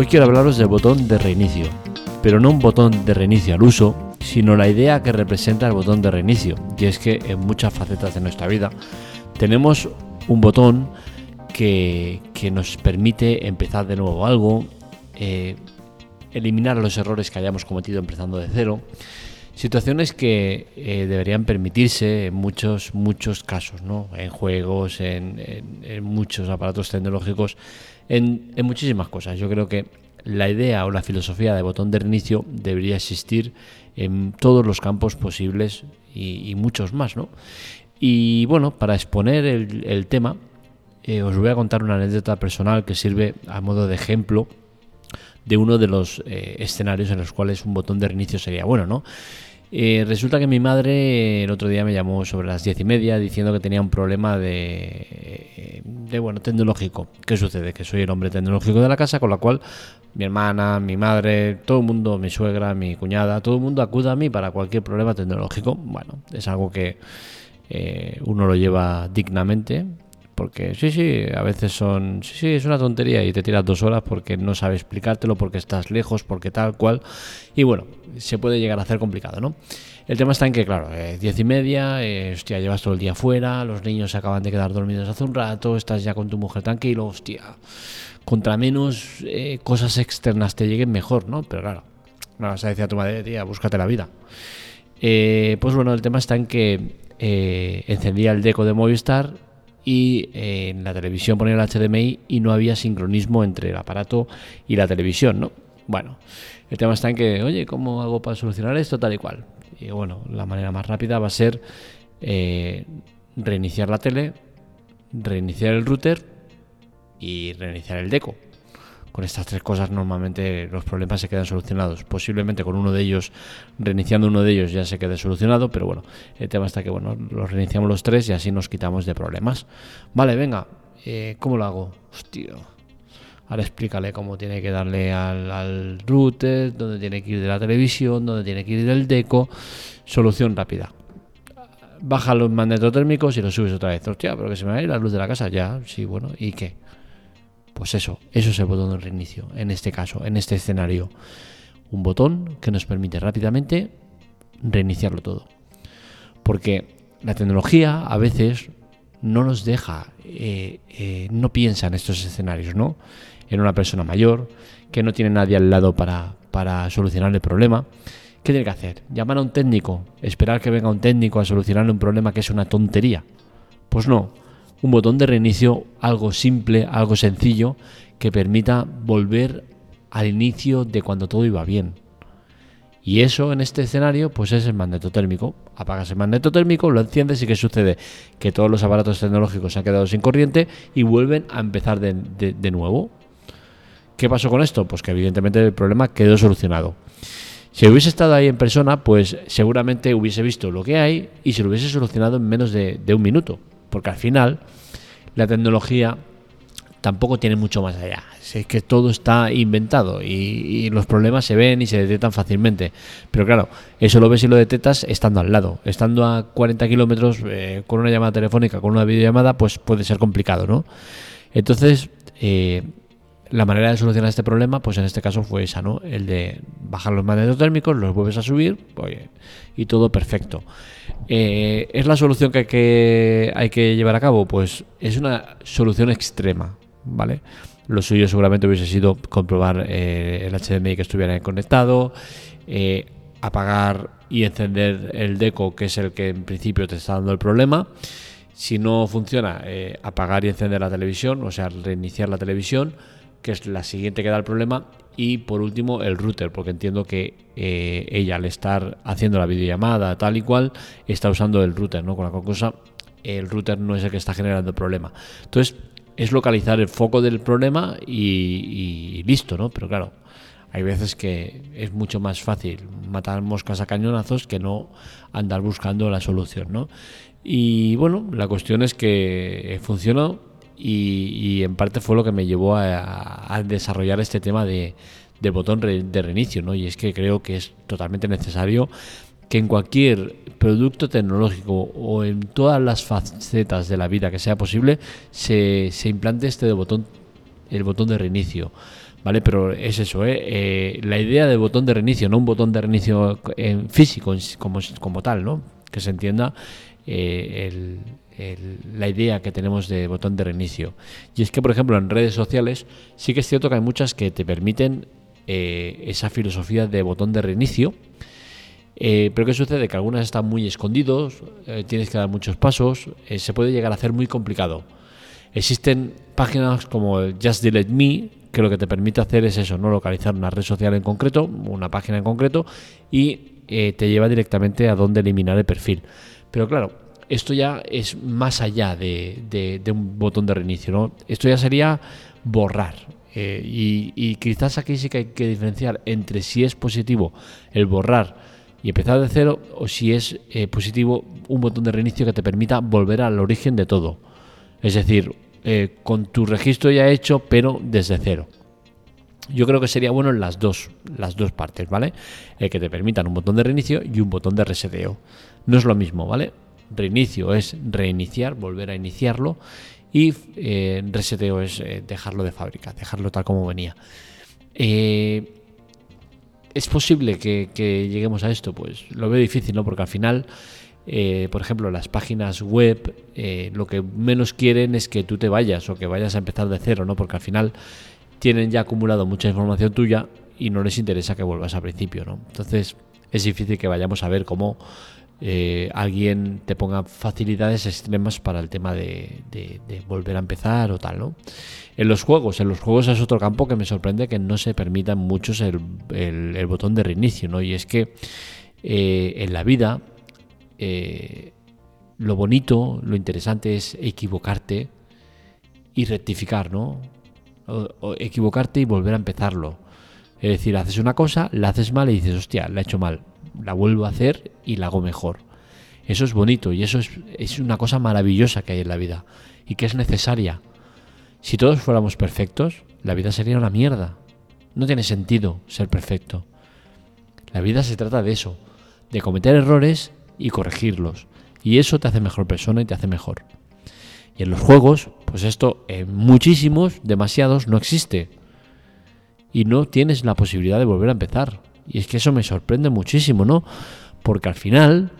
Hoy quiero hablaros del botón de reinicio, pero no un botón de reinicio al uso, sino la idea que representa el botón de reinicio. Y es que en muchas facetas de nuestra vida tenemos un botón que, nos permite empezar de nuevo algo, eh, eliminar los errores que hayamos cometido empezando de cero. Situaciones que eh, deberían permitirse en muchos, muchos casos, ¿no? En juegos, en, muchos aparatos tecnológicos, en, muchísimas cosas. Yo creo que la idea o la filosofía de botón de reinicio debería existir en todos los campos posibles y, muchos más, ¿no? Y bueno, para exponer el, tema, eh, os voy a contar una anécdota personal que sirve a modo de ejemplo de uno de los eh, escenarios en los cuales un botón de reinicio sería bueno, ¿no? Eh, resulta que mi madre el otro día me llamó sobre las diez y media diciendo que tenía un problema de, de bueno tecnológico. ¿Qué sucede? Que soy el hombre tecnológico de la casa, con la cual mi hermana, mi madre, todo el mundo, mi suegra, mi cuñada, todo el mundo acude a mí para cualquier problema tecnológico. Bueno, es algo que eh, uno lo lleva dignamente, porque sí, sí, a veces son, sí, sí, es una tontería y te tiras dos horas porque no sabe explicártelo, porque estás lejos, porque tal cual. Y bueno, se puede llegar a hacer complicado, ¿no? El tema está en que, claro, eh, diez y media, eh, hostia, llevas todo el día fuera, los niños se acaban de quedar dormidos hace un rato, estás ya con tu mujer tranquilo, hostia. Contra menos eh, cosas externas te lleguen, mejor, ¿no? Pero claro, no vas a decir a tu madre, tía, búscate la vida. pues bueno, el tema está en que encendía el deco de Movistar y eh, en la televisión ponía el HDMI y no había sincronismo entre el aparato y la televisión, ¿no? Bueno, el tema está en que, oye, ¿cómo hago para solucionar esto tal y cual? Y bueno, la manera más rápida va a ser eh, reiniciar la tele, reiniciar el router y reiniciar el deco. Con estas tres cosas normalmente los problemas se quedan solucionados. Posiblemente con uno de ellos, reiniciando uno de ellos ya se quede solucionado, pero bueno, el tema está que bueno, los reiniciamos los tres y así nos quitamos de problemas. Vale, venga, eh, ¿cómo lo hago? Hostia. Ahora explícale cómo tiene que darle al, router, dónde tiene que ir de la televisión, dónde tiene que ir del deco. Solución rápida baja los magnetotérmicos y los subes otra vez. Hostia, pero que se me va a ir la luz de la casa. Ya, sí, bueno, ¿y qué? Pues eso, eso es el botón de reinicio, en este caso, en este escenario. Un botón que nos permite rápidamente reiniciarlo todo. Porque la tecnología a veces no nos deja, eh, eh, no piensa en estos escenarios, ¿no? En una persona mayor, que no tiene nadie al lado para, para solucionar el problema. ¿Qué tiene que hacer? ¿Llamar a un técnico? ¿Esperar que venga un técnico a solucionar un problema que es una tontería? Pues no un botón de reinicio, algo simple, algo sencillo, que permita volver al inicio de cuando todo iba bien. Y eso en este escenario, pues es el magneto térmico. Apagas el magneto térmico, lo enciendes y ¿qué sucede? Que todos los aparatos tecnológicos se han quedado sin corriente y vuelven a empezar de, nuevo. ¿Qué pasó con esto? Pues que evidentemente el problema quedó solucionado. Si hubiese estado ahí en persona, pues seguramente hubiese visto lo que hay y se lo hubiese solucionado en menos de, un minuto. Porque al final la tecnología tampoco tiene mucho más allá. Es que todo está inventado y, los problemas se ven y se detectan fácilmente. Pero claro, eso lo ves y lo detectas estando al lado. Estando a 40 kilómetros eh, con una llamada telefónica, con una videollamada, pues puede ser complicado, ¿no? Entonces, eh, la manera de solucionar este problema, pues en este caso fue esa, ¿no? El de bajar los magnetos térmicos, los vuelves a subir y todo perfecto. Eh, ¿Es la solución que hay, que llevar a cabo? Pues es una solución extrema, ¿vale? Lo suyo seguramente hubiese sido comprobar eh, el HDMI que estuviera conectado, eh, apagar y encender el deco, que es el que en principio te está dando el problema. Si no funciona, apagar y encender la televisión, o sea, reiniciar la televisión que es la siguiente que da el problema, y por último el router, porque entiendo que eh, ella al estar haciendo la videollamada tal y cual, está usando el router, ¿no? Con la cosa, el router no es el que está generando el problema. Entonces, es localizar el foco del problema y, listo, ¿no? Pero claro, hay veces que es mucho más fácil matar moscas a cañonazos que no andar buscando la solución, ¿no? Y bueno, la cuestión es que funcionó y, en parte fue lo que me llevó a, desarrollar este tema de, botón de reinicio, ¿no? Y es que creo que es totalmente necesario que en cualquier producto tecnológico o en todas las facetas de la vida que sea posible se, implante este botón, el botón de reinicio. ¿vale? Pero es eso, ¿eh? ¿eh? la idea del botón de reinicio, no un botón de reinicio en físico como, como tal, ¿no? Que se entienda eh, la idea que tenemos de botón de reinicio. Y es que, por ejemplo, en redes sociales sí que es cierto que hay muchas que te permiten eh, esa filosofía de botón de reinicio. pero ¿qué sucede? Que algunas están muy escondidos, tienes que dar muchos pasos, se puede llegar a hacer muy complicado. Existen páginas como Just Delete Me, que lo que te permite hacer es eso, no localizar una red social en concreto, una página en concreto, y eh, te lleva directamente a dónde eliminar el perfil. Pero claro, esto ya es más allá de, un botón de reinicio, ¿no? Esto ya sería borrar. Eh, y, quizás aquí sí que hay que diferenciar entre si es positivo el borrar y empezar de cero o si es eh, positivo un botón de reinicio que te permita volver al origen de todo. Es decir, eh, con tu registro ya hecho, pero desde cero. Yo creo que sería bueno en las dos, las dos partes, ¿vale? Eh, que te permitan un botón de reinicio y un botón de reseteo. No es lo mismo, ¿vale? Reinicio es reiniciar, volver a iniciarlo. Y eh, reseteo es dejarlo de fábrica, dejarlo tal como venía. ¿Es posible que, lleguemos a esto? Pues lo veo difícil, ¿no? Porque al final eh, por ejemplo, las páginas web eh, lo que menos quieren es que tú te vayas o que vayas a empezar de cero, ¿no? Porque al final tienen ya acumulado mucha información tuya y no les interesa que vuelvas al principio, ¿no? Entonces es difícil que vayamos a ver cómo eh, alguien te ponga facilidades extremas para el tema de, volver a empezar o tal, ¿no? En los juegos, en los juegos es otro campo que me sorprende que no se permitan muchos el, el botón de reinicio, ¿no? Y es que en la vida eh, lo bonito, lo interesante es equivocarte y rectificar, ¿no? O, equivocarte y volver a empezarlo. Es decir, haces una cosa, la haces mal y dices, hostia, la he hecho mal. La vuelvo a hacer y la hago mejor. Eso es bonito y eso es, es una cosa maravillosa que hay en la vida y que es necesaria. Si todos fuéramos perfectos, la vida sería una mierda. No tiene sentido ser perfecto. La vida se trata de eso, de cometer errores y corregirlos. Y eso te hace mejor persona y te hace mejor. Y en los juegos, pues esto en muchísimos, demasiados, no existe. Y no tienes la posibilidad de volver a empezar. Y es que eso me sorprende muchísimo, ¿no? Porque al final,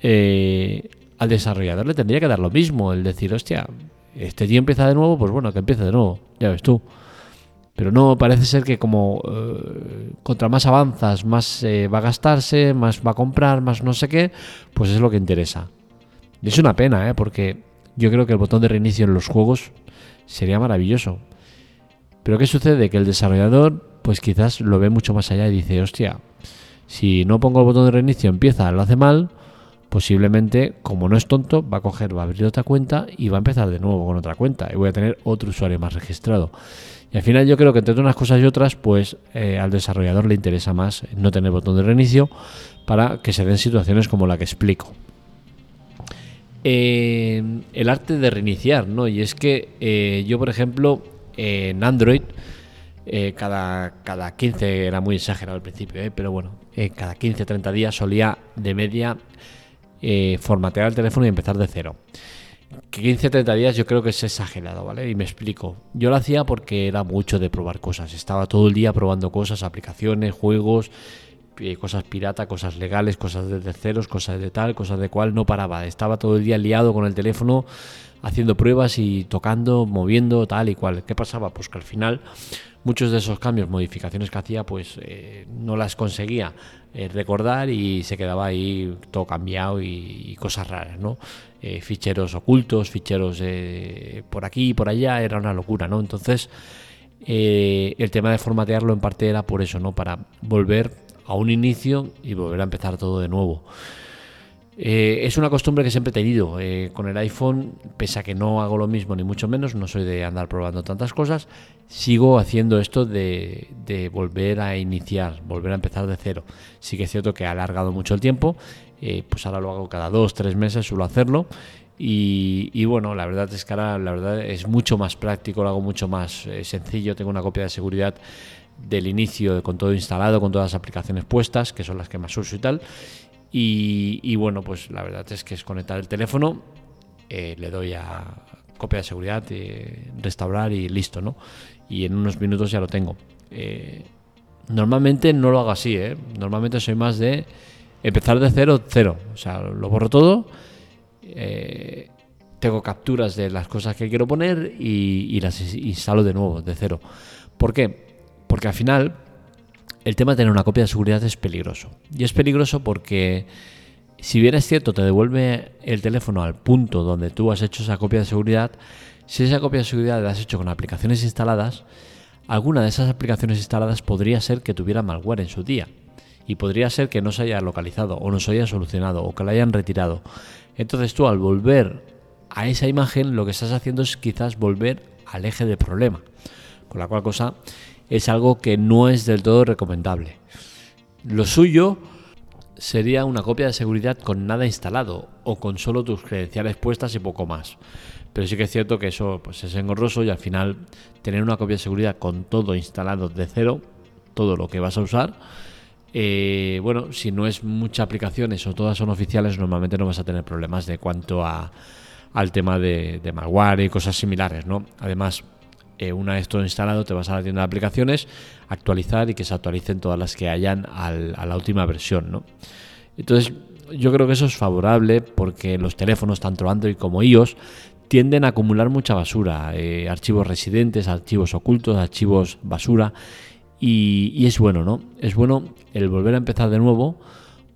eh, al desarrollador le tendría que dar lo mismo. El decir, hostia, este día empieza de nuevo, pues bueno, que empiece de nuevo. Ya ves tú. Pero no, parece ser que como eh, contra más avanzas, más eh, va a gastarse, más va a comprar, más no sé qué, pues es lo que interesa. Y es una pena, ¿eh? porque yo creo que el botón de reinicio en los juegos sería maravilloso. Pero ¿qué sucede? Que el desarrollador, pues quizás lo ve mucho más allá y dice, hostia, si no pongo el botón de reinicio, empieza, lo hace mal, posiblemente, como no es tonto, va a coger, va a abrir otra cuenta y va a empezar de nuevo con otra cuenta. Y voy a tener otro usuario más registrado. Y al final yo creo que entre unas cosas y otras, pues eh, al desarrollador le interesa más no tener botón de reinicio para que se den situaciones como la que explico. Eh, el arte de reiniciar, ¿no? Y es que eh, yo, por ejemplo, en Android, cada, cada 15, era muy exagerado al principio, pero bueno, cada 15-30 días solía de media formatear el teléfono y empezar de cero que 15-30 días yo creo que es exagerado, ¿vale? Y me explico. Yo lo hacía porque era mucho de probar cosas. Estaba todo el día probando cosas, aplicaciones, juegos, eh, cosas pirata, cosas legales, cosas de terceros, cosas de tal, cosas de cual. No paraba. Estaba todo el día liado con el teléfono, haciendo pruebas y tocando, moviendo, tal y cual. ¿Qué pasaba? Pues que al final muchos de esos cambios, modificaciones que hacía, pues eh, no las conseguía eh, recordar y se quedaba ahí todo cambiado y, cosas raras, ¿no? Ficheros ocultos, ficheros por aquí y por allá, era una locura, ¿no? Entonces, el tema de formatearlo en parte era por eso, ¿no? Para volver a un inicio y volver a empezar todo de nuevo. Eh, es una costumbre que siempre he tenido eh, con el iPhone, pese a que no hago lo mismo ni mucho menos, no soy de andar probando tantas cosas, sigo haciendo esto de, volver a iniciar, volver a empezar de cero. Sí que es cierto que ha alargado mucho el tiempo, eh, pues ahora lo hago cada dos, tres meses, suelo hacerlo. Y, bueno, la verdad es que ahora la verdad es mucho más práctico, lo hago mucho más sencillo, tengo una copia de seguridad del inicio con todo instalado, con todas las aplicaciones puestas, que son las que más uso y tal. Y, bueno, pues la verdad es que es conectar el teléfono, eh, le doy a copia de seguridad, restaurar y listo, ¿no? Y en unos minutos ya lo tengo. normalmente no lo hago así, ¿eh? Normalmente soy más de empezar de cero, cero. O sea, lo borro todo. tengo capturas de las cosas que quiero poner y las instalo de nuevo, de cero. ¿Por qué? Porque al final el tema de tener una copia de seguridad es peligroso. Y es peligroso porque si bien es cierto, te devuelve el teléfono al punto donde tú has hecho esa copia de seguridad, si esa copia de seguridad la has hecho con aplicaciones instaladas, alguna de esas aplicaciones instaladas podría ser que tuviera malware en su día. Y podría ser que no se haya localizado o no se haya solucionado o que la hayan retirado. Entonces tú al volver a esa imagen lo que estás haciendo es quizás volver al eje del problema. Con la cual cosa es algo que no es del todo recomendable. Lo suyo sería una copia de seguridad con nada instalado o con solo tus credenciales puestas y poco más. Pero sí que es cierto que eso pues, es engorroso y al final tener una copia de seguridad con todo instalado de cero, todo lo que vas a usar, eh, bueno, si no es muchas aplicaciones o todas son oficiales, normalmente no vas a tener problemas de cuanto a, al tema de, de malware y cosas similares, ¿no? Además, eh, una vez todo instalado, te vas a la tienda de aplicaciones, actualizar y que se actualicen todas las que hayan a la última versión. ¿no? Entonces, yo creo que eso es favorable porque los teléfonos, tanto Android como iOS, tienden a acumular mucha basura, eh, archivos residentes, archivos ocultos, archivos basura, y, y, es bueno, ¿no? Es bueno el volver a empezar de nuevo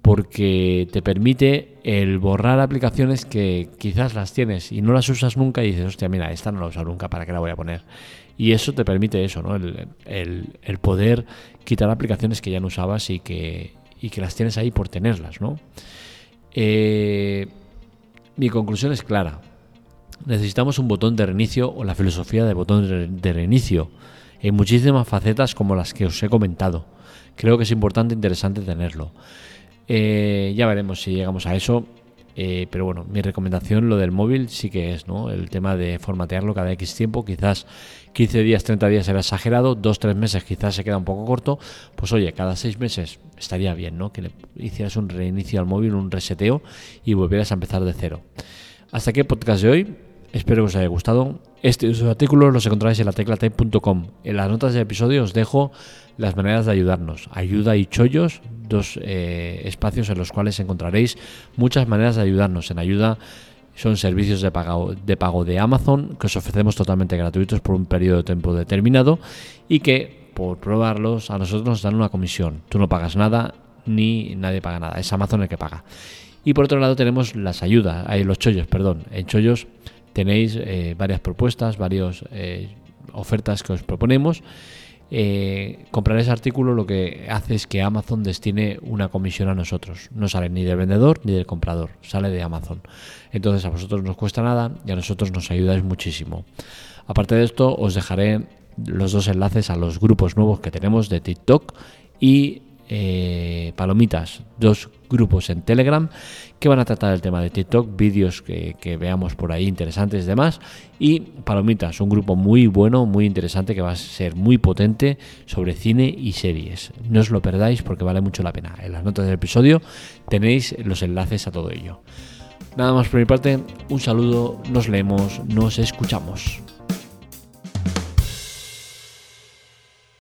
porque te permite el borrar aplicaciones que quizás las tienes y no las usas nunca y dices, hostia, mira, esta no la uso nunca, ¿para qué la voy a poner? Y eso te permite eso, ¿no? El, poder quitar aplicaciones que ya no usabas y que, y que las tienes ahí por tenerlas, ¿no? Eh, mi conclusión es clara. Necesitamos un botón de reinicio o la filosofía de botón de reinicio en muchísimas facetas como las que os he comentado. Creo que es importante e interesante tenerlo. Eh, ya veremos si llegamos a eso. Eh, pero bueno, mi recomendación, lo del móvil sí que es, ¿no? El tema de formatearlo cada X tiempo, quizás 15 días, 30 días era exagerado, 2-3 meses quizás se queda un poco corto, pues oye, cada 6 meses estaría bien, ¿no? Que le hicieras un reinicio al móvil, un reseteo y volvieras a empezar de cero. Hasta aquí el podcast de hoy. Espero que os haya gustado. Este artículos los encontráis en la teclatime.com. En las notas del episodio os dejo las maneras de ayudarnos. Ayuda y chollos, dos eh, espacios en los cuales encontraréis muchas maneras de ayudarnos. En ayuda son servicios de pago, de Amazon que os ofrecemos totalmente gratuitos por un periodo de tiempo determinado y que por probarlos a nosotros nos dan una comisión. Tú no pagas nada ni nadie paga nada. Es Amazon el que paga. Y por otro lado tenemos las ayudas, hay los chollos, perdón. En chollos tenéis eh, varias propuestas, varias eh, ofertas que os proponemos. Eh, comprar ese artículo lo que hace es que Amazon destine una comisión a nosotros. No sale ni del vendedor ni del comprador, sale de Amazon. Entonces a vosotros no os cuesta nada y a nosotros nos ayudáis muchísimo. Aparte de esto, os dejaré los dos enlaces a los grupos nuevos que tenemos de TikTok y eh, Palomitas, dos grupos en Telegram que van a tratar el tema de TikTok, vídeos que, veamos por ahí interesantes y demás. Y Palomitas, un grupo muy bueno, muy interesante que va a ser muy potente sobre cine y series. No os lo perdáis porque vale mucho la pena. En las notas del episodio tenéis los enlaces a todo ello. Nada más por mi parte, un saludo, nos leemos, nos escuchamos.